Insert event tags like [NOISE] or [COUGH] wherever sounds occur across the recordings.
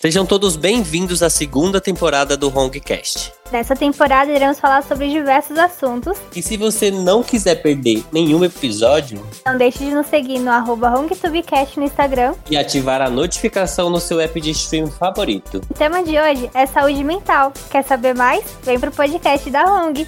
Sejam todos bem-vindos à segunda temporada do Hongcast. Nessa temporada iremos falar sobre diversos assuntos. E se você não quiser perder nenhum episódio, não deixe de nos seguir no arroba HongTubeCast no Instagram e ativar a notificação no seu app de stream favorito. O tema de hoje é saúde mental. Quer saber mais? Vem pro podcast da Hong.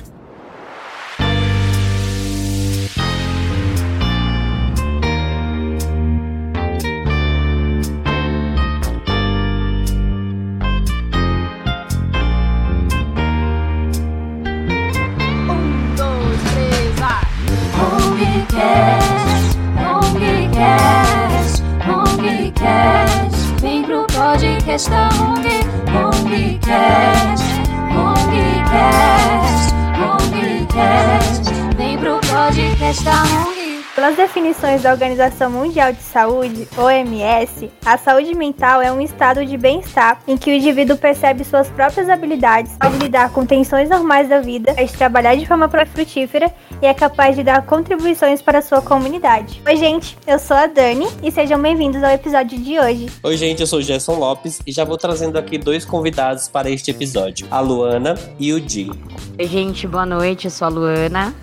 Da ONG, ONGcast, ONGcast, ONGcast, vem pro podcast da ONG. Pelas definições da Organização Mundial de Saúde, OMS, a saúde mental é um estado de bem-estar em que o indivíduo percebe suas próprias habilidades, pode lidar com tensões normais da vida, pode trabalhar de forma frutífera e é capaz de dar contribuições para a sua comunidade. Oi, gente, eu sou a Dani e sejam bem-vindos ao episódio de hoje. Oi, gente, eu sou o Gerson Lopes e já vou trazendo aqui dois convidados para este episódio, a Luana e o Di. Oi, gente, boa noite, eu sou a Luana.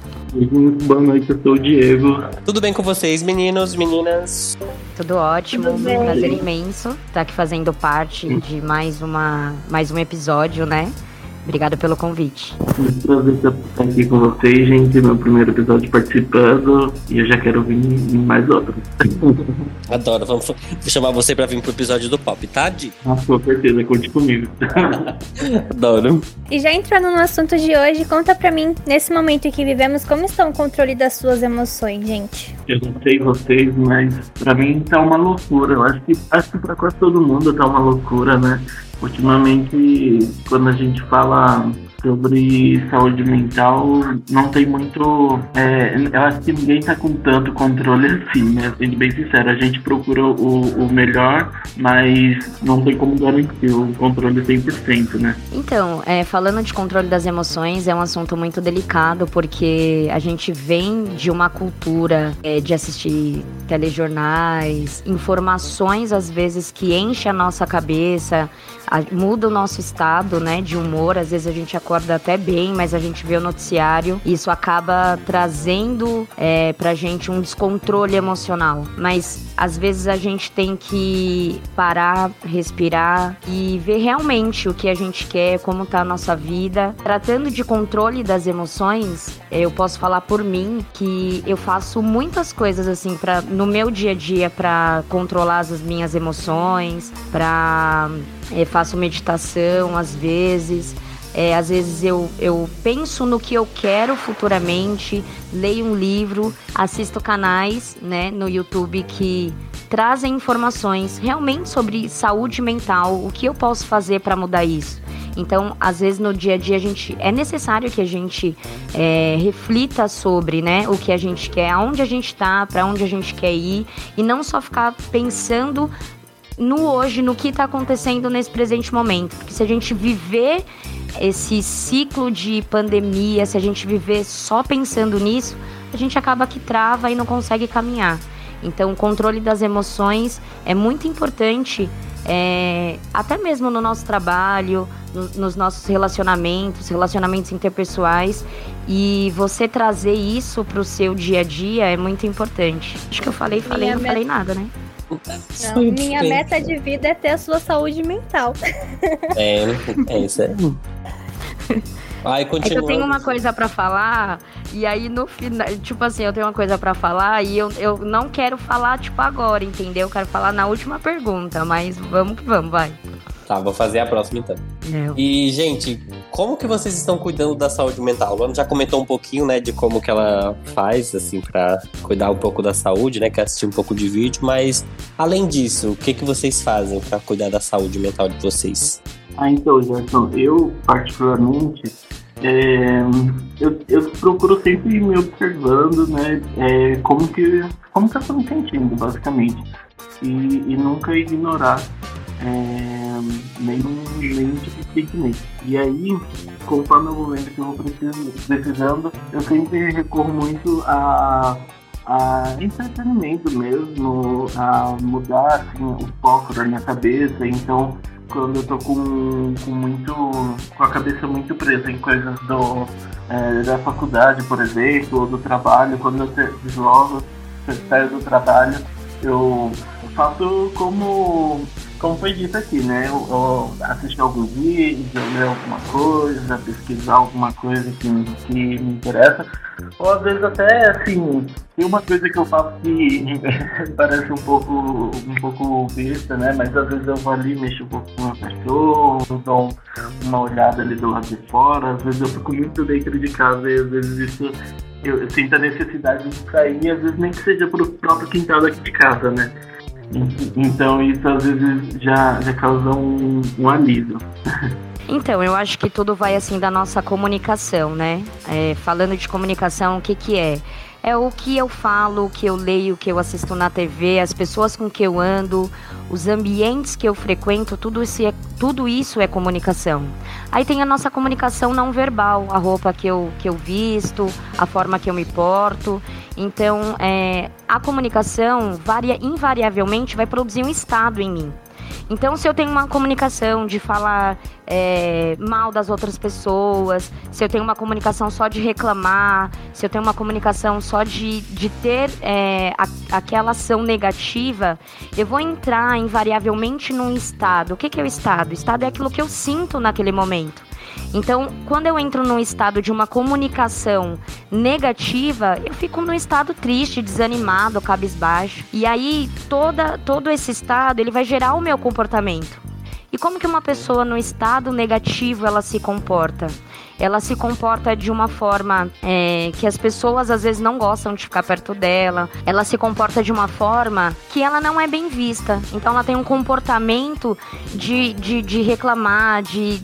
Boa noite, eu sou o Diego. Tudo bem com vocês, meninos, meninas? Tudo ótimo, Tudo um prazer imenso estar aqui fazendo parte de mais, uma, mais um episódio, né? Obrigado pelo convite. Muito prazer estar aqui com vocês, gente. Meu primeiro episódio participando e eu já quero vir em mais outros. [LAUGHS] Adoro. Vamos vou chamar você para vir pro episódio do Pop, tá, Di? Ah, com certeza, conte comigo. [LAUGHS] Adoro. E já entrando no assunto de hoje, conta pra mim, nesse momento em que vivemos, como está o controle das suas emoções, gente? Eu não sei vocês, mas pra mim tá uma loucura. Eu acho que, acho que pra quase todo mundo tá uma loucura, né? Ultimamente, quando a gente fala sobre saúde mental não tem muito. É, eu acho que ninguém tá com tanto controle assim, né? Sendo bem sincero, a gente procura o, o melhor, mas não tem como garantir o controle 100%, né? Então, é, falando de controle das emoções, é um assunto muito delicado porque a gente vem de uma cultura é, de assistir telejornais, informações às vezes que enchem a nossa cabeça, a, muda o nosso estado, né, de humor. Às vezes a gente acorda até bem, mas a gente vê o noticiário e isso acaba trazendo é, pra gente um descontrole emocional. Mas às vezes a gente tem que parar, respirar e ver realmente o que a gente quer, como tá a nossa vida. Tratando de controle das emoções, eu posso falar por mim que eu faço muitas coisas assim para no meu dia a dia para controlar as minhas emoções, para é, faço meditação às vezes. É, às vezes eu, eu penso no que eu quero futuramente, leio um livro, assisto canais né, no YouTube que trazem informações realmente sobre saúde mental, o que eu posso fazer para mudar isso. Então, às vezes no dia a dia a gente é necessário que a gente é, reflita sobre, né, o que a gente quer, aonde a gente está, para onde a gente quer ir e não só ficar pensando no hoje, no que está acontecendo nesse presente momento. Porque se a gente viver esse ciclo de pandemia, se a gente viver só pensando nisso, a gente acaba que trava e não consegue caminhar. Então, o controle das emoções é muito importante, é, até mesmo no nosso trabalho, no, nos nossos relacionamentos, relacionamentos interpessoais. E você trazer isso para o seu dia a dia é muito importante. Acho que eu falei, falei, não falei nada, né? Não, minha meta de vida é ter a sua saúde mental. É, é isso aí. [LAUGHS] Ai, é eu tenho uma coisa para falar, e aí no final, tipo assim, eu tenho uma coisa para falar e eu, eu não quero falar, tipo, agora, entendeu? Eu quero falar na última pergunta, mas vamos que vamos, vai. Tá, vou fazer a próxima então. E, gente, como que vocês estão cuidando da saúde mental? A Luana já comentou um pouquinho, né, de como que ela faz, assim, para cuidar um pouco da saúde, né, que é assistir um pouco de vídeo, mas além disso, o que que vocês fazem para cuidar da saúde mental de vocês? Ah, então, Gerson, eu particularmente, é, eu, eu procuro sempre ir me observando, né, é, como que como que eu estou me sentindo, basicamente, e, e nunca ignorar é, nenhum, nenhum tipo de sentimento. E aí, conforme vou vendo que eu vou precisando, eu sempre recorro muito a a entretenimento mesmo, a mudar assim, o foco da minha cabeça. Então, quando eu tô com, com muito. com a cabeça muito presa em coisas do, é, da faculdade, por exemplo, ou do trabalho, quando eu deslogo, saio do trabalho, eu faço como como foi dito aqui, né? Eu, eu assistir alguns vídeos, eu ler alguma coisa, pesquisar alguma coisa que, que me interessa. Ou às vezes até assim, tem uma coisa que eu faço que [LAUGHS] parece um pouco, um pouco besta, né? Mas às vezes eu vou ali, mexo um pouco com meu cachorro, dou uma olhada ali do lado de fora, às vezes eu fico muito dentro de casa e às vezes isso eu, eu sinto a necessidade de sair, às vezes nem que seja pro próprio quintal daqui de casa, né? Então isso às vezes já, já causa um, um alívio. Então, eu acho que tudo vai assim da nossa comunicação, né? É, falando de comunicação, o que, que é? é o que eu falo, o que eu leio, o que eu assisto na TV, as pessoas com que eu ando, os ambientes que eu frequento, tudo isso é, tudo isso é comunicação. Aí tem a nossa comunicação não verbal, a roupa que eu, que eu visto, a forma que eu me porto. Então, é, a comunicação varia, invariavelmente vai produzir um estado em mim. Então, se eu tenho uma comunicação de falar é, mal das outras pessoas, se eu tenho uma comunicação só de reclamar, se eu tenho uma comunicação só de, de ter é, a, aquela ação negativa, eu vou entrar invariavelmente num estado. O que, que é o estado? O estado é aquilo que eu sinto naquele momento. Então, quando eu entro num estado de uma comunicação negativa, eu fico num estado triste, desanimado, cabisbaixo. E aí, toda, todo esse estado, ele vai gerar o meu comportamento. E como que uma pessoa no estado negativo ela se comporta? Ela se comporta de uma forma é, que as pessoas às vezes não gostam de ficar perto dela. Ela se comporta de uma forma que ela não é bem vista. Então ela tem um comportamento de, de, de reclamar, de,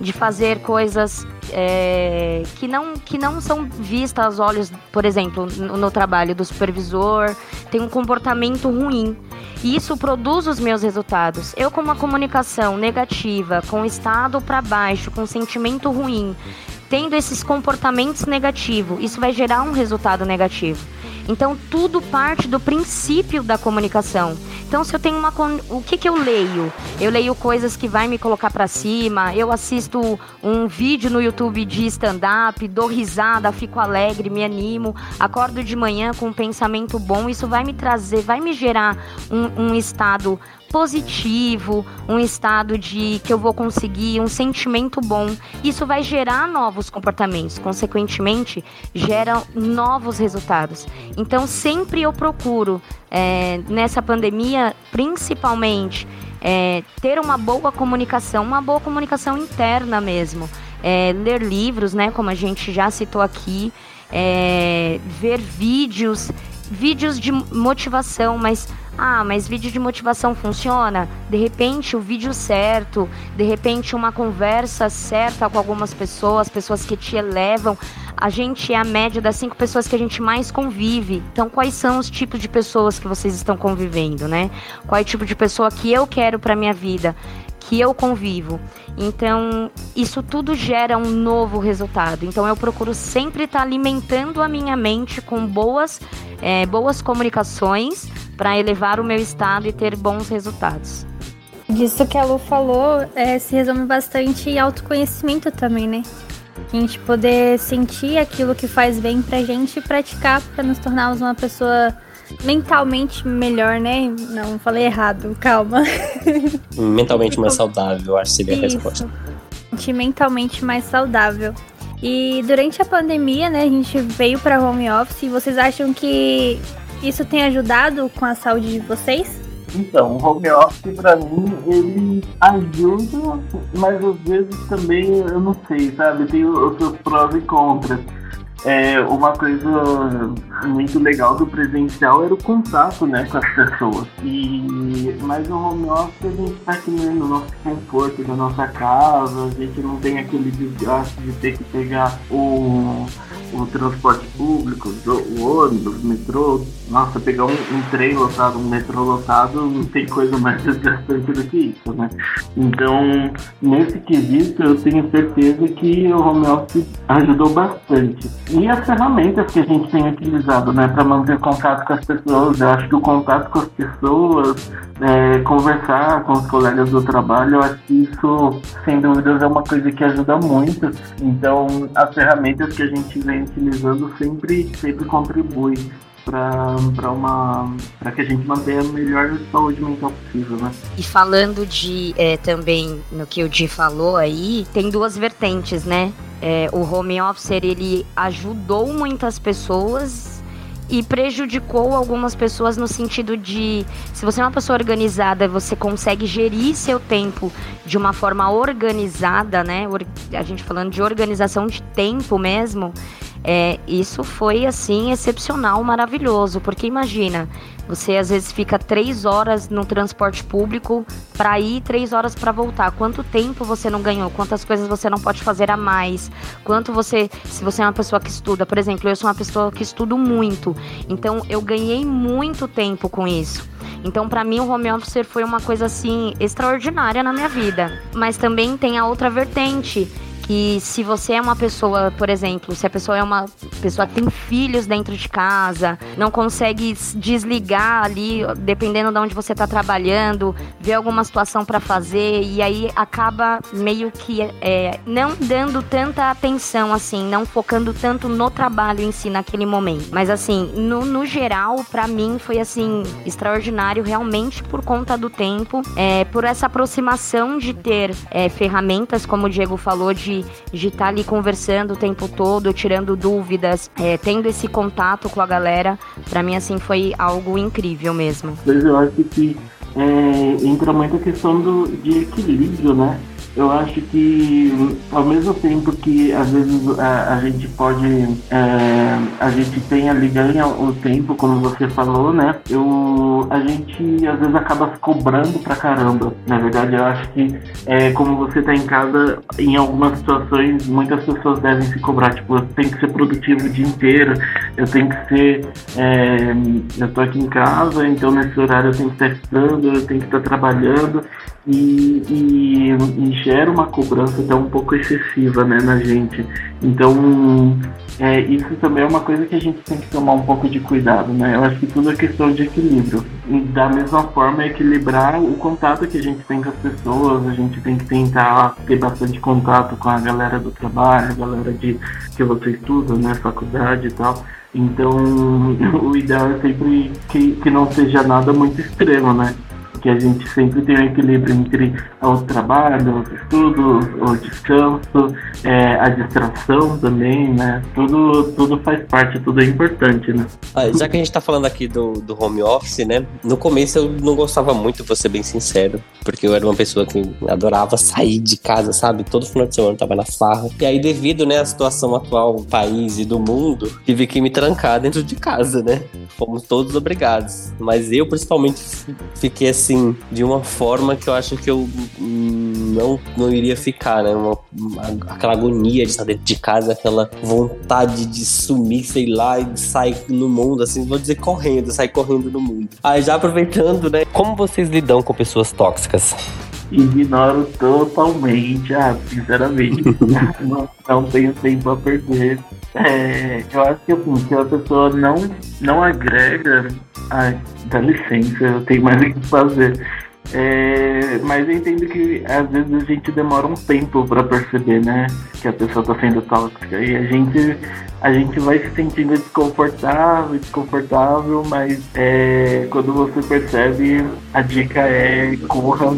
de fazer coisas é, que, não, que não são vistas aos olhos, por exemplo, no, no, trabalho do supervisor, tem um comportamento ruim. E isso produz os meus resultados. Eu, com uma comunicação negativa, com estado para baixo, com sentimento ruim, tendo esses comportamentos negativos, isso vai gerar um resultado negativo. Então tudo parte do princípio da comunicação. Então se eu tenho uma o que que eu leio? Eu leio coisas que vai me colocar para cima, eu assisto um vídeo no YouTube de stand up, dou risada, fico alegre, me animo, acordo de manhã com um pensamento bom, isso vai me trazer, vai me gerar um, um estado positivo, um estado de que eu vou conseguir, um sentimento bom. Isso vai gerar novos comportamentos, consequentemente, gera novos resultados. Então, sempre eu procuro, é, nessa pandemia, principalmente, é, ter uma boa comunicação, uma boa comunicação interna mesmo. É, ler livros, né, como a gente já citou aqui, é, ver vídeos, vídeos de motivação, mas ah, mas vídeo de motivação funciona? De repente, o vídeo certo, de repente, uma conversa certa com algumas pessoas, pessoas que te elevam. A gente é a média das cinco pessoas que a gente mais convive. Então, quais são os tipos de pessoas que vocês estão convivendo, né? Qual é o tipo de pessoa que eu quero para minha vida? Que eu convivo. Então, isso tudo gera um novo resultado. Então, eu procuro sempre estar alimentando a minha mente com boas, é, boas comunicações para elevar o meu estado e ter bons resultados. Disso que a Lu falou, é, se resume bastante autoconhecimento também, né? A gente poder sentir aquilo que faz bem pra gente e praticar para nos tornarmos uma pessoa mentalmente melhor, né? Não, falei errado, calma. Mentalmente mais [LAUGHS] saudável, eu acho que seria a resposta. Mentalmente mais saudável. E durante a pandemia, né, a gente veio para home office. Vocês acham que isso tem ajudado com a saúde de vocês? Então, o home office pra mim, ele ajuda, mas às vezes também, eu não sei, sabe? Tem os seus prós e contras. É, uma coisa muito legal do presencial era o contato né, com as pessoas. E, mas no home office a gente está aqui no nosso conforto da nossa casa, a gente não tem aquele desgaste de ter que pegar o o transporte público, o ônibus, o metrô. Nossa, pegar um, um trem lotado, um metrô lotado, não tem coisa mais desgastante do que isso, né? Então, nesse quesito, eu tenho certeza que o home office ajudou bastante. E as ferramentas que a gente tem utilizado utilizado, né, para manter contato com as pessoas. Eu acho que o contato com as pessoas, é, conversar com os colegas do trabalho, eu acho que isso, sem dúvidas, é uma coisa que ajuda muito. Então, as ferramentas que a gente vem utilizando sempre, sempre contribuem para uma para que a gente mantenha a melhor saúde mental possível, né? E falando de é, também no que o Di falou aí, tem duas vertentes, né? É, o home office ele ajudou muitas pessoas e prejudicou algumas pessoas no sentido de se você é uma pessoa organizada, você consegue gerir seu tempo de uma forma organizada, né? A gente falando de organização de tempo mesmo é, isso foi assim excepcional, maravilhoso, porque imagina, você às vezes fica três horas no transporte público para ir, três horas para voltar. Quanto tempo você não ganhou? Quantas coisas você não pode fazer a mais? Quanto você, se você é uma pessoa que estuda, por exemplo, eu sou uma pessoa que estudo muito, então eu ganhei muito tempo com isso. Então, para mim, o home office foi uma coisa assim extraordinária na minha vida. Mas também tem a outra vertente que se você é uma pessoa, por exemplo, se a pessoa é uma pessoa que tem filhos dentro de casa, não consegue desligar ali, dependendo de onde você está trabalhando, ver alguma situação para fazer e aí acaba meio que é, não dando tanta atenção assim, não focando tanto no trabalho em si naquele momento. Mas assim, no, no geral, para mim foi assim extraordinário realmente por conta do tempo, é, por essa aproximação de ter é, ferramentas, como o Diego falou, de de estar tá ali conversando o tempo todo, tirando dúvidas, é, tendo esse contato com a galera, para mim assim foi algo incrível mesmo. Pois eu acho que é, entra muito a questão do, de equilíbrio, né? Eu acho que ao mesmo tempo que às vezes a, a gente pode é, a gente tem ali ganha o tempo como você falou né? Eu a gente às vezes acaba se cobrando pra caramba na verdade. Eu acho que é, como você tá em casa em algumas situações muitas pessoas devem se cobrar tipo eu tenho que ser produtivo o dia inteiro eu tenho que ser é, eu tô aqui em casa então nesse horário eu tenho que estar estudando eu tenho que estar trabalhando e, e, e, gera uma cobrança até um pouco excessiva né, na gente. Então, é, isso também é uma coisa que a gente tem que tomar um pouco de cuidado. Né? Eu acho que tudo é questão de equilíbrio. E da mesma forma, equilibrar o contato que a gente tem com as pessoas, a gente tem que tentar ter bastante contato com a galera do trabalho, a galera de, que você estuda, né, faculdade e tal. Então, [LAUGHS] o ideal é sempre que, que não seja nada muito extremo, né? Que a gente sempre tem um equilíbrio entre o trabalho, os estudos, o descanso, é, a distração também, né? Tudo, tudo faz parte, tudo é importante, né? Ah, já que a gente tá falando aqui do, do home office, né? No começo eu não gostava muito, vou ser bem sincero, porque eu era uma pessoa que adorava sair de casa, sabe? Todo final de semana eu tava na farra. E aí, devido né, à situação atual do país e do mundo, tive que me trancar dentro de casa, né? Fomos todos obrigados. Mas eu, principalmente, fiquei assim assim, de uma forma que eu acho que eu não, não iria ficar, né? Uma, uma, aquela agonia de estar dentro de casa, aquela vontade de sumir, sei lá, e sair no mundo, assim, vou dizer correndo, sair correndo no mundo. Aí já aproveitando, né? Como vocês lidam com pessoas tóxicas? Ignoro totalmente, ah, sinceramente. [LAUGHS] não, não tenho tempo a perder. É, eu acho que assim, se a pessoa não, não agrega, ai, dá licença, eu tenho mais o que fazer. É, mas eu entendo que às vezes a gente demora um tempo para perceber, né, que a pessoa está sendo tóxica e a gente a gente vai se sentindo desconfortável, desconfortável, mas é, quando você percebe, a dica é corra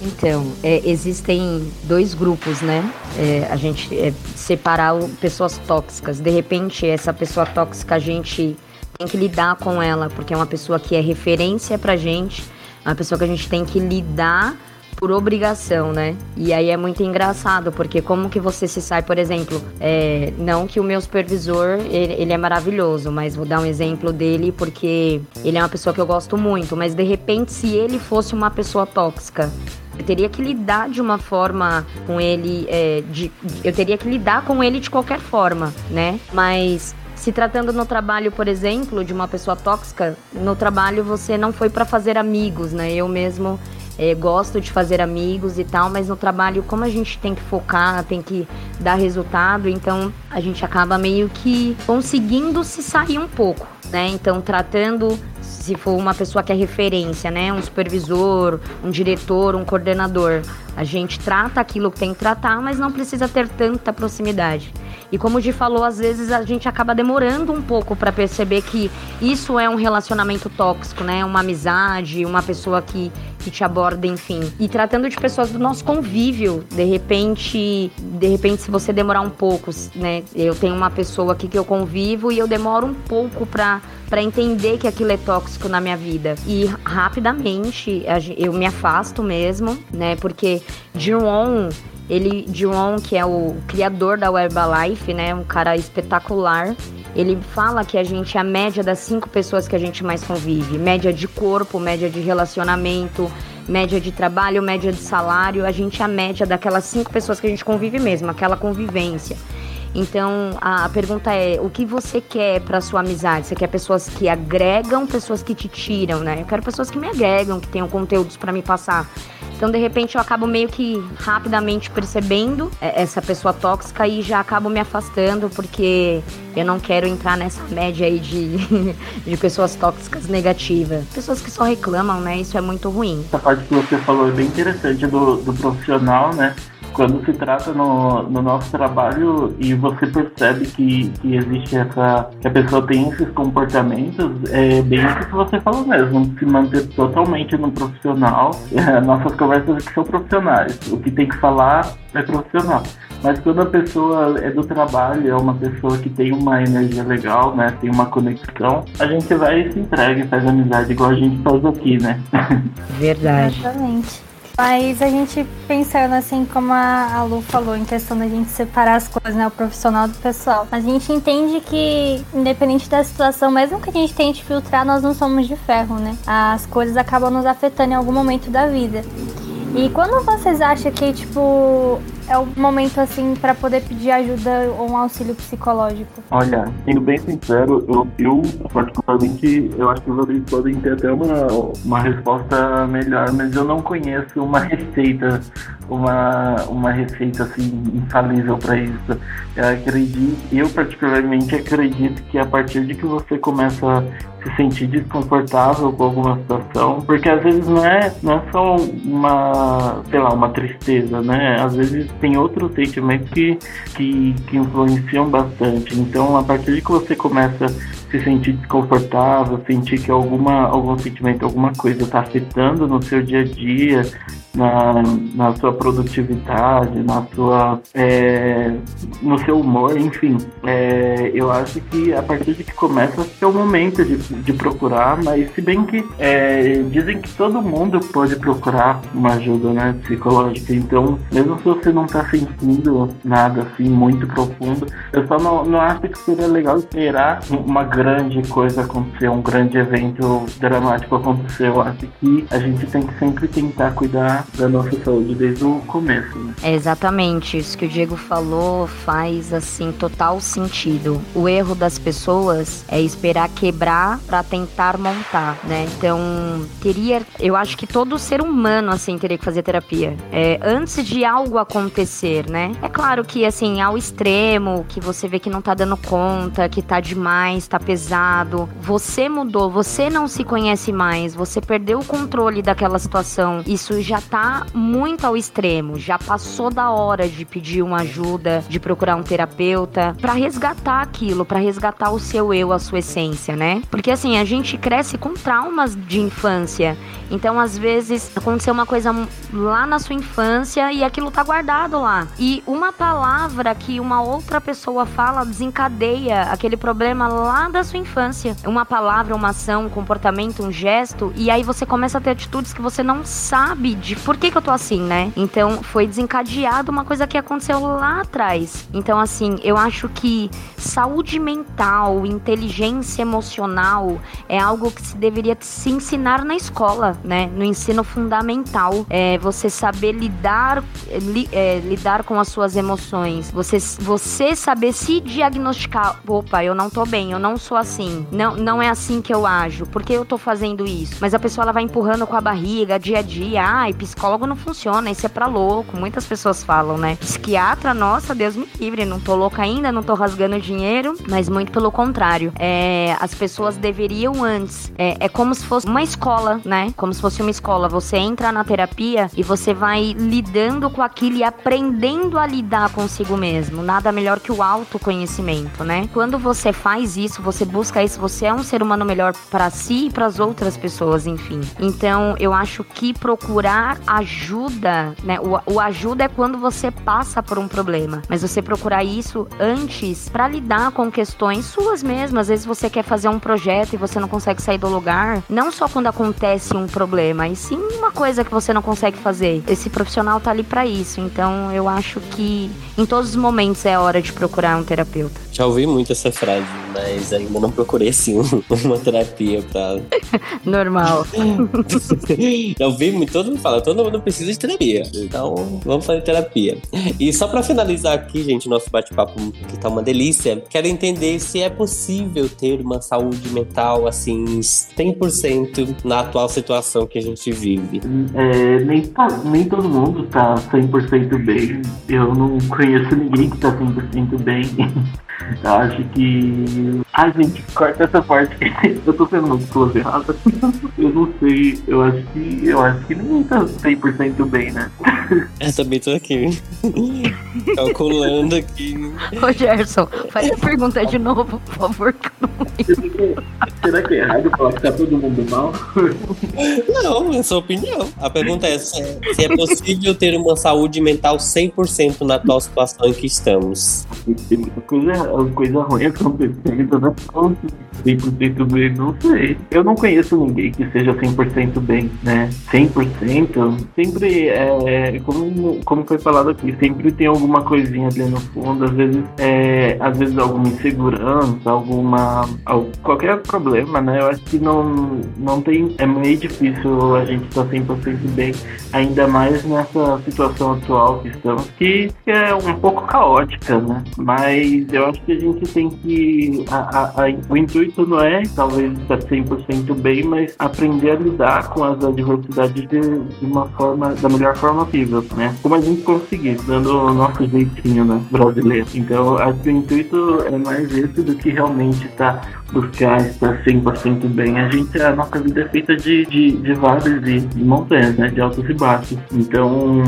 Então, é, existem dois grupos, né? É, a gente é, separar pessoas tóxicas. De repente, essa pessoa tóxica a gente tem que lidar com ela, porque é uma pessoa que é referência pra gente, é uma pessoa que a gente tem que lidar por obrigação, né? E aí é muito engraçado, porque como que você se sai, por exemplo, é, não que o meu supervisor, ele, ele, é maravilhoso, mas vou dar um exemplo dele porque ele é uma pessoa que eu gosto muito, mas de repente se ele fosse uma pessoa tóxica, eu teria que lidar de uma forma com ele, é, de, eu teria que lidar com ele de qualquer forma, né? Mas se tratando no trabalho, por exemplo, de uma pessoa tóxica, no trabalho você não foi para fazer amigos, né? Eu mesmo é, gosto de fazer amigos e tal, mas no trabalho, como a gente tem que focar, tem que dar resultado, então a gente acaba meio que conseguindo se sair um pouco, né? Então, tratando se for uma pessoa que é referência, né? Um supervisor, um diretor, um coordenador. A gente trata aquilo que tem que tratar, mas não precisa ter tanta proximidade. E como o Gi falou, às vezes a gente acaba demorando um pouco para perceber que isso é um relacionamento tóxico, né? Uma amizade, uma pessoa que, que te aborda, enfim. E tratando de pessoas do nosso convívio, de repente, de repente se você demorar um pouco, né? Eu tenho uma pessoa aqui que eu convivo e eu demoro um pouco para para entender que aquilo é tóxico na minha vida. E rapidamente eu me afasto mesmo, né? Porque John ele, John, que é o criador da Herbalife, né, um cara espetacular, ele fala que a gente é a média das cinco pessoas que a gente mais convive. Média de corpo, média de relacionamento, média de trabalho, média de salário. A gente é a média daquelas cinco pessoas que a gente convive mesmo, aquela convivência. Então a pergunta é: o que você quer para sua amizade? Você quer pessoas que agregam, pessoas que te tiram, né? Eu quero pessoas que me agregam, que tenham conteúdos para me passar. Então, de repente, eu acabo meio que rapidamente percebendo é, essa pessoa tóxica e já acabo me afastando, porque eu não quero entrar nessa média aí de, [LAUGHS] de pessoas tóxicas negativas. Pessoas que só reclamam, né? Isso é muito ruim. Essa parte que você falou é bem interessante do, do profissional, né? Quando se trata no, no nosso trabalho e você percebe que, que existe essa. que a pessoa tem esses comportamentos, é bem o que você falou mesmo, se manter totalmente no profissional. É, nossas conversas aqui são profissionais. O que tem que falar é profissional. Mas quando a pessoa é do trabalho, é uma pessoa que tem uma energia legal, né? Tem uma conexão, a gente vai e se entrega e faz amizade igual a gente faz aqui, né? [LAUGHS] Verdade. Exatamente. Mas a gente pensando assim, como a Lu falou, em questão da gente separar as coisas, né? O profissional do pessoal. A gente entende que, independente da situação, mesmo que a gente tente filtrar, nós não somos de ferro, né? As coisas acabam nos afetando em algum momento da vida. E quando vocês acham que, tipo, é o momento assim para poder pedir ajuda ou um auxílio psicológico? Olha, sendo bem sincero, eu, eu particularmente eu acho que os ouvintes podem ter até uma, uma resposta melhor, mas eu não conheço uma receita, uma, uma receita assim infalível para isso. Eu acredito, eu particularmente acredito que a partir de que você começa se sentir desconfortável com alguma situação, porque às vezes não é, não é só uma, sei lá, uma tristeza, né? Às vezes tem outros sentimentos que, que, que influenciam bastante. Então, a partir de que você começa se sentir desconfortável, sentir que alguma, algum sentimento, alguma coisa está afetando no seu dia a dia, na, na sua produtividade, na sua, é, no seu humor, enfim. É, eu acho que a partir de que começa é o momento de, de procurar, mas se bem que é, dizem que todo mundo pode procurar uma ajuda né, psicológica, então mesmo se você não está sentindo nada assim muito profundo, eu só não, não acho que seria legal esperar uma grande coisa acontecer, um grande evento dramático acontecer. Eu acho que a gente tem que sempre tentar cuidar da nossa saúde desde o começo. Né? É exatamente isso que o Diego falou faz assim total sentido. O erro das pessoas é esperar quebrar para tentar montar, né? Então teria, eu acho que todo ser humano assim teria que fazer terapia é, antes de algo acontecer, né? É claro que assim ao extremo que você vê que não tá dando conta, que tá demais, tá pesado, você mudou, você não se conhece mais, você perdeu o controle daquela situação, isso já tá muito ao extremo, já passou da hora de pedir uma ajuda, de procurar um terapeuta, para resgatar aquilo, para resgatar o seu eu, a sua essência, né? Porque assim, a gente cresce com traumas de infância. Então, às vezes, aconteceu uma coisa lá na sua infância e aquilo tá guardado lá. E uma palavra que uma outra pessoa fala desencadeia aquele problema lá da sua infância. Uma palavra, uma ação, um comportamento, um gesto, e aí você começa a ter atitudes que você não sabe de por que, que eu tô assim, né? Então foi desencadeado uma coisa que aconteceu lá atrás. Então, assim, eu acho que saúde mental, inteligência emocional é algo que se deveria se ensinar na escola. Né? No ensino fundamental. É você saber lidar, li, é, lidar com as suas emoções. Você, você saber se diagnosticar. Opa, eu não tô bem, eu não sou assim. Não, não é assim que eu ajo. Por que eu tô fazendo isso? Mas a pessoa ela vai empurrando com a barriga, dia a dia. Ai, psicólogo não funciona, isso é pra louco. Muitas pessoas falam, né? Psiquiatra, nossa, Deus me livre, não tô louca ainda, não tô rasgando dinheiro, mas muito pelo contrário. É, as pessoas deveriam antes. É, é como se fosse uma escola, né? Como se fosse uma escola. Você entra na terapia e você vai lidando com aquilo e aprendendo a lidar consigo mesmo. Nada melhor que o autoconhecimento, né? Quando você faz isso, você busca isso, você é um ser humano melhor para si e para as outras pessoas, enfim. Então, eu acho que procurar ajuda, né? O, o ajuda é quando você passa por um problema, mas você procurar isso antes para lidar com questões suas mesmas. Às vezes você quer fazer um projeto e você não consegue sair do lugar, não só quando acontece um problema, e sim uma coisa que você não consegue fazer. Esse profissional tá ali para isso. Então, eu acho que em todos os momentos é hora de procurar um terapeuta. Já ouvi muito essa frase, mas ainda não procurei assim uma terapia pra. [LAUGHS] Normal. [LAUGHS] Já ouvi muito, todo mundo fala, todo mundo precisa de terapia. Então, vamos fazer terapia. E só pra finalizar aqui, gente, nosso bate-papo que tá uma delícia, quero entender se é possível ter uma saúde mental assim, 100% na atual situação que a gente vive. É, nem, tá, nem todo mundo tá 100% bem. Eu não conheço ninguém que tá 100% bem. Eu acho que. Ai, gente, corta essa parte. [LAUGHS] eu tô sendo uma pessoa errada. [LAUGHS] eu não sei. Eu acho que. Eu acho que ninguém tá 100% bem, né? [LAUGHS] Eu também tô aqui. Calculando aqui. Ô, Gerson, faz a pergunta de novo, por favor. Será que é errado falar que tá todo mundo mal? Não, é sua opinião. A pergunta é se é possível ter uma saúde mental 100% na atual situação em que estamos. Coisa coisa ruim acontecendo, né? 100% bem, não sei. Eu não conheço ninguém que seja 100% bem, né? 100% sempre é, como, como foi falado aqui, sempre tem alguma coisinha ali no fundo, às vezes é, às vezes alguma insegurança, alguma qualquer problema, né? Eu acho que não não tem é meio difícil a gente estar tá 100% bem, ainda mais nessa situação atual que estamos, que é um pouco caótica, né? Mas eu acho que a gente tem que. A, a, a, o intuito não é, talvez, estar 100% bem, mas aprender a lidar com as adversidades de, de, uma forma, da melhor forma possível, né? Como a gente conseguir, dando o nosso jeitinho, né? Brasileiro. Então, acho que o intuito é mais esse do que realmente estar tá buscar estar 100% bem. A gente, a nossa vida é feita de, de, de vales e de montanhas, né? De altos e baixos. Então,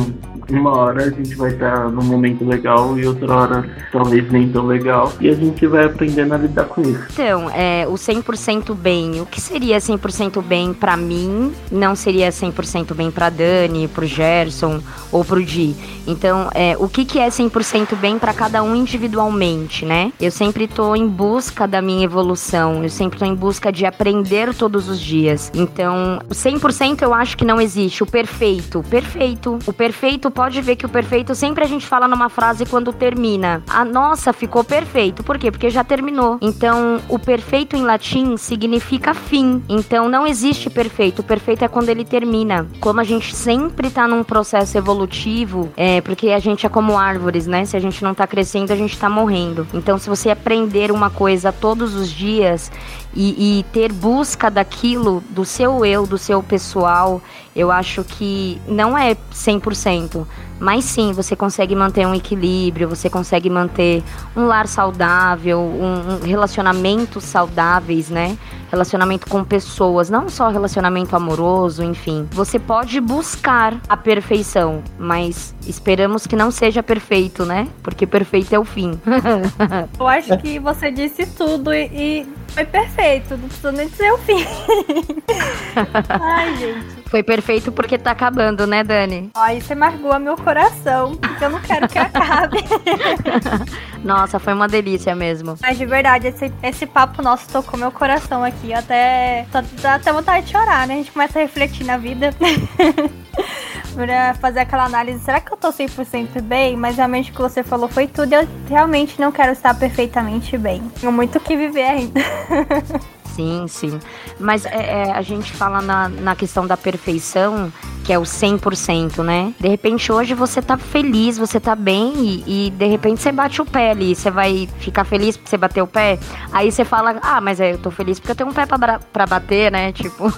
uma hora a gente vai estar num momento legal e outra hora talvez nem tão legal. E a gente vai aprendendo a lidar com isso. Então, é, o 100% bem, o que seria 100% bem para mim, não seria 100% bem para Dani, pro Gerson ou pro Di. Então, é, o que, que é 100% bem para cada um individualmente, né? Eu sempre tô em busca da minha evolução, eu sempre tô em busca de aprender todos os dias. Então, o 100% eu acho que não existe. O perfeito, perfeito. O perfeito pode ver que o perfeito sempre a gente fala numa frase quando termina. A nossa ficou perfeito. Por quê? Porque já terminou. Então, o perfeito em latim significa fim. Então, não existe perfeito. O perfeito é quando ele termina. Como a gente sempre tá num processo evolutivo, é porque a gente é como árvores, né? Se a gente não tá crescendo, a gente tá morrendo. Então, se você aprender uma coisa todos os dias years e, e ter busca daquilo, do seu eu, do seu pessoal, eu acho que não é 100%, mas sim, você consegue manter um equilíbrio, você consegue manter um lar saudável, um, um relacionamentos saudáveis, né? Relacionamento com pessoas, não só relacionamento amoroso, enfim. Você pode buscar a perfeição, mas esperamos que não seja perfeito, né? Porque perfeito é o fim. [LAUGHS] Eu acho que você disse tudo e, e foi perfeito, não precisa nem dizer o fim. [LAUGHS] Ai, gente. Foi perfeito porque tá acabando, né, Dani? Ai, você margou meu coração, porque eu não quero que acabe. [LAUGHS] Nossa, foi uma delícia mesmo. Mas de verdade, esse, esse papo nosso tocou meu coração aqui. Até. Dá até vontade de chorar, né? A gente começa a refletir na vida. [LAUGHS] pra fazer aquela análise, será que eu tô 100% bem? Mas realmente o que você falou foi tudo. Eu realmente não quero estar perfeitamente bem. Tenho muito o que viver ainda. [LAUGHS] Sim, sim. Mas é, é, a gente fala na, na questão da perfeição, que é o 100%, né? De repente hoje você tá feliz, você tá bem e, e de repente você bate o pé ali. Você vai ficar feliz porque você bateu o pé? Aí você fala, ah, mas eu tô feliz porque eu tenho um pé pra, pra bater, né? [LAUGHS] Tipo.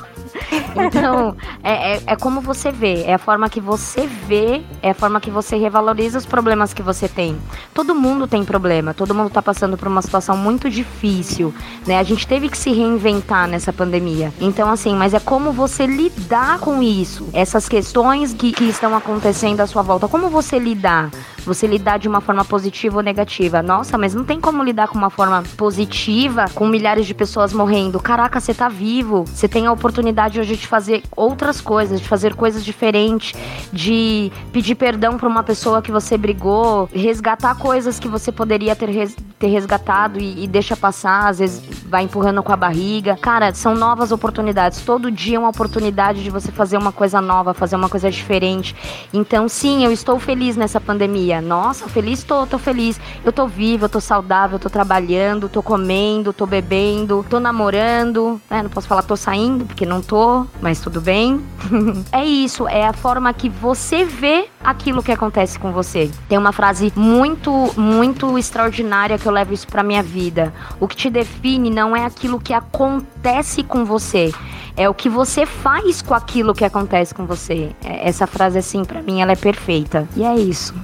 Então, é, é, é, como você vê, é a forma que você vê, é a forma que você revaloriza os problemas que você tem. Todo mundo tem problema, todo mundo tá passando por uma situação muito difícil, né? A gente teve que se reinventar nessa pandemia. Então, assim, mas é como você lidar com isso, essas questões que, que estão acontecendo à sua volta, como você lidar? Você lidar de uma forma positiva ou negativa? Nossa, mas não tem como lidar com uma forma positiva com milhares de pessoas morrendo. Caraca, você tá vivo, você tem a oportunidade hoje de fazer outras coisas, de fazer coisas diferentes, de pedir perdão para uma pessoa que você brigou, resgatar coisas que você poderia ter, res, ter resgatado e, e deixa passar, às vezes vai empurrando com a barriga. Cara, são novas oportunidades. Todo dia é uma oportunidade de você fazer uma coisa nova, fazer uma coisa diferente. Então, sim, eu estou feliz nessa pandemia. Nossa, feliz tô, tô feliz. Eu tô viva, eu tô saudável, eu tô trabalhando, tô comendo, tô bebendo, tô namorando. É, não posso falar tô saindo, porque não tô, mas tudo bem. [LAUGHS] é isso, é a forma que você vê aquilo que acontece com você. Tem uma frase muito, muito extraordinária que eu levo isso pra minha vida. O que te define não é aquilo que acontece com você, é o que você faz com aquilo que acontece com você. É, essa frase, assim, para mim, ela é perfeita. E é isso.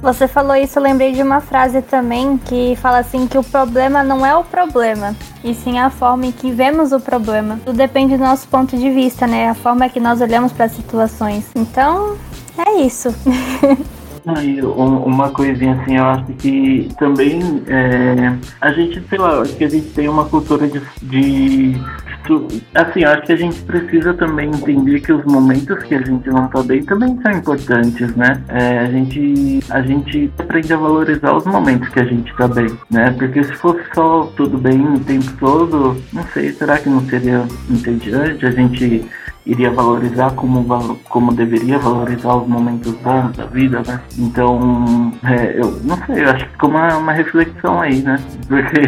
Você falou isso, eu lembrei de uma frase também que fala assim que o problema não é o problema, e sim a forma em que vemos o problema. Tudo depende do nosso ponto de vista, né? A forma que nós olhamos para as situações. Então, é isso. [LAUGHS] uma coisinha assim, eu acho que também é, a gente, sei lá, acho que a gente tem uma cultura de, de assim, acho que a gente precisa também entender que os momentos que a gente não tá bem também são importantes, né? É, a gente a gente aprende a valorizar os momentos que a gente tá bem, né? Porque se fosse só tudo bem o tempo todo, não sei, será que não seria entediante a gente iria valorizar como, como deveria valorizar os momentos bons da vida, né? Então, é, eu não sei, eu acho que ficou uma, uma reflexão aí, né? [LAUGHS] Porque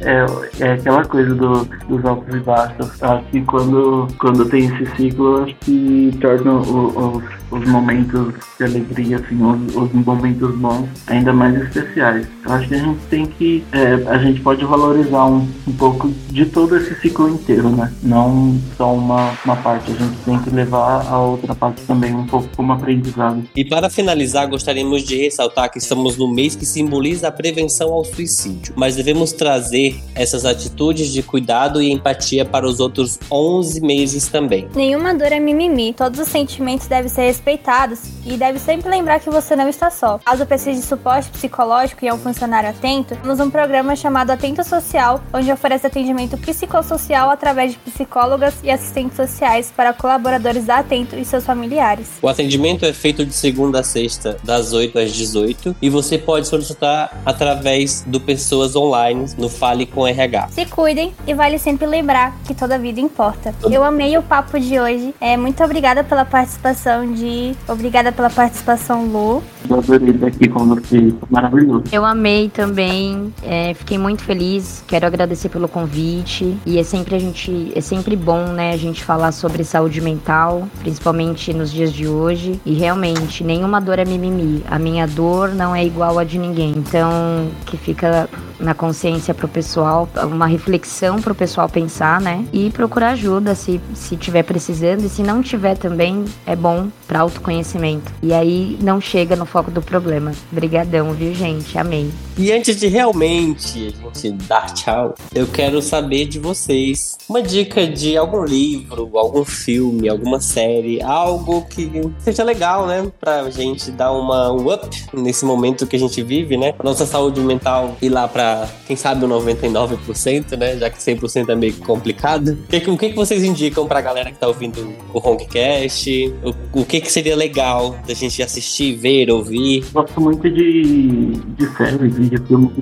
é, é aquela coisa do, dos altos e baixos. Acho que quando, quando tem esse ciclo, acho que torna os, os momentos de alegria, assim, os, os, momentos bons ainda mais especiais. Eu acho que a gente tem que, é, a gente pode valorizar um, um pouco de todo esse ciclo inteiro, né? Não só uma, uma parte a gente tem que levar a outra parte também um pouco como aprendizado. E para finalizar, gostaríamos de ressaltar que estamos no mês que simboliza a prevenção ao suicídio, mas devemos trazer essas atitudes de cuidado e empatia para os outros 11 meses também. Nenhuma dor é mimimi, todos os sentimentos devem ser respeitados e deve sempre lembrar que você não está só. Caso precise de suporte psicológico e é um funcionário atento, temos um programa chamado Atento Social, onde oferece atendimento psicossocial através de psicólogas e assistentes sociais para colaboradores da Atento e seus familiares. O atendimento é feito de segunda a sexta, das 8 às 18, e você pode solicitar através do Pessoas Online no Fale com RH. Se cuidem e vale sempre lembrar que toda vida importa. Eu amei o papo de hoje. É, muito obrigada pela participação de. Obrigada pela participação, Lu. Eu adorei estar aqui com você. Maravilhoso. Eu amei também. É, fiquei muito feliz. Quero agradecer pelo convite. E é sempre a gente. É sempre bom, né, a gente falar sobre saúde mental, principalmente nos dias de hoje. E realmente, nenhuma dor é mimimi. A minha dor não é igual a de ninguém. Então, que fica na consciência pro pessoal, uma reflexão pro pessoal pensar, né? E procurar ajuda se, se tiver precisando. E se não tiver também, é bom para autoconhecimento. E aí não chega no foco do problema. Brigadão, viu, gente? Amei. E antes de realmente a gente dar tchau, eu quero saber de vocês uma dica de algum livro, algum alguma série, algo que seja legal, né? Pra gente dar uma um up nesse momento que a gente vive, né? A nossa saúde mental ir lá pra, quem sabe, o 99%, né? Já que 100% é meio complicado. O que, o que vocês indicam pra galera que tá ouvindo o Honkcast? O, o que, que seria legal da gente assistir, ver, ouvir? Gosto muito de, de séries e de filmes.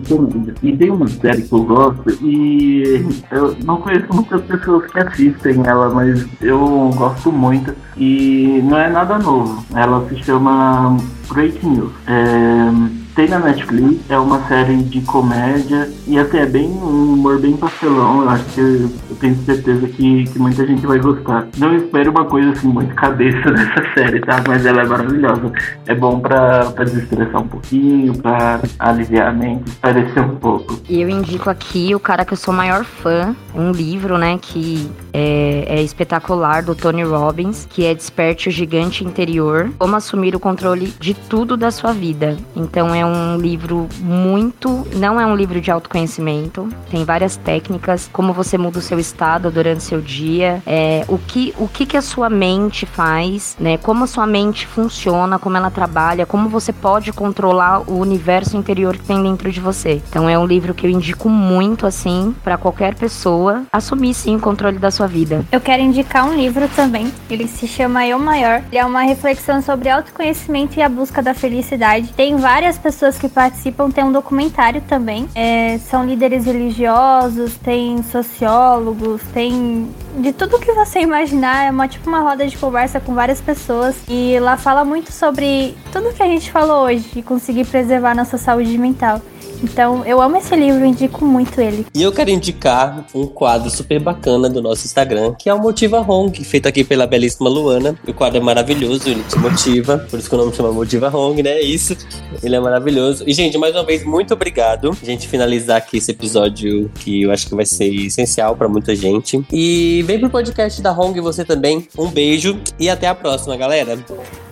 E tem uma série que eu gosto e eu não conheço muitas pessoas que assistem ela, mas eu gosto muito. E não é nada novo. Ela se chama Great News. É tem na Netflix, é uma série de comédia e até é bem um humor bem pastelão. Eu acho que eu, tenho certeza que, que muita gente vai gostar. Não espero uma coisa assim muito cabeça [LAUGHS] nessa série, tá? Mas ela é maravilhosa. É bom pra, pra desestressar um pouquinho, pra aliviar a mente, parecer um pouco. E eu indico aqui o cara que eu sou maior fã, um livro, né, que é, é espetacular do Tony Robbins, que é Desperte o Gigante Interior, como assumir o controle de tudo da sua vida. Então é um livro muito, não é um livro de autoconhecimento, tem várias técnicas, como você muda o seu estado durante o seu dia, é, o que o que, que a sua mente faz, né? Como a sua mente funciona, como ela trabalha, como você pode controlar o universo interior que tem dentro de você. Então é um livro que eu indico muito assim para qualquer pessoa assumir sim o controle da sua vida. Eu quero indicar um livro também. Ele se chama Eu Maior. Ele é uma reflexão sobre autoconhecimento e a busca da felicidade. Tem várias pessoas que participam, tem um documentário também. É, são líderes religiosos, tem sociólogos, tem de tudo que você imaginar. É uma tipo uma roda de conversa com várias pessoas. E lá fala muito sobre tudo que a gente falou hoje, e conseguir preservar nossa saúde mental. Então, eu amo esse livro, indico muito ele. E eu quero indicar um quadro super bacana do nosso Instagram, que é o Motiva Hong, feito aqui pela belíssima Luana. O quadro é maravilhoso, ele te motiva, por isso que o nome chama Motiva Hong, né? É isso. Ele é maravilhoso. E, gente, mais uma vez, muito obrigado. A gente finalizar aqui esse episódio que eu acho que vai ser essencial para muita gente. E vem pro podcast da Hong você também. Um beijo e até a próxima, galera.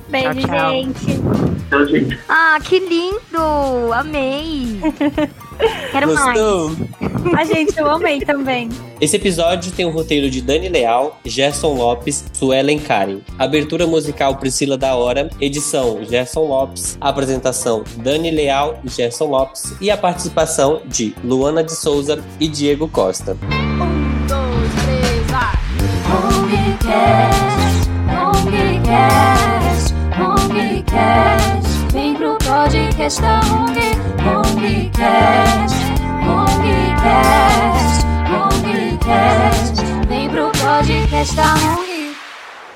Beijo, Tchau, tchau. gente. Então, gente, Ah, que lindo! Amei! [LAUGHS] Quero mais. Gostou? A gente, eu amei também. Esse episódio tem o roteiro de Dani Leal, Gerson Lopes, Suelen Karen. Abertura musical Priscila da Hora, edição Gerson Lopes, apresentação Dani Leal e Gerson Lopes e a participação de Luana de Souza e Diego Costa. Hongcast, Hongcast, Vem pro podcast da Hong, Hongcast, Hongcast, Hongcast. Vem pro podcast da Hong.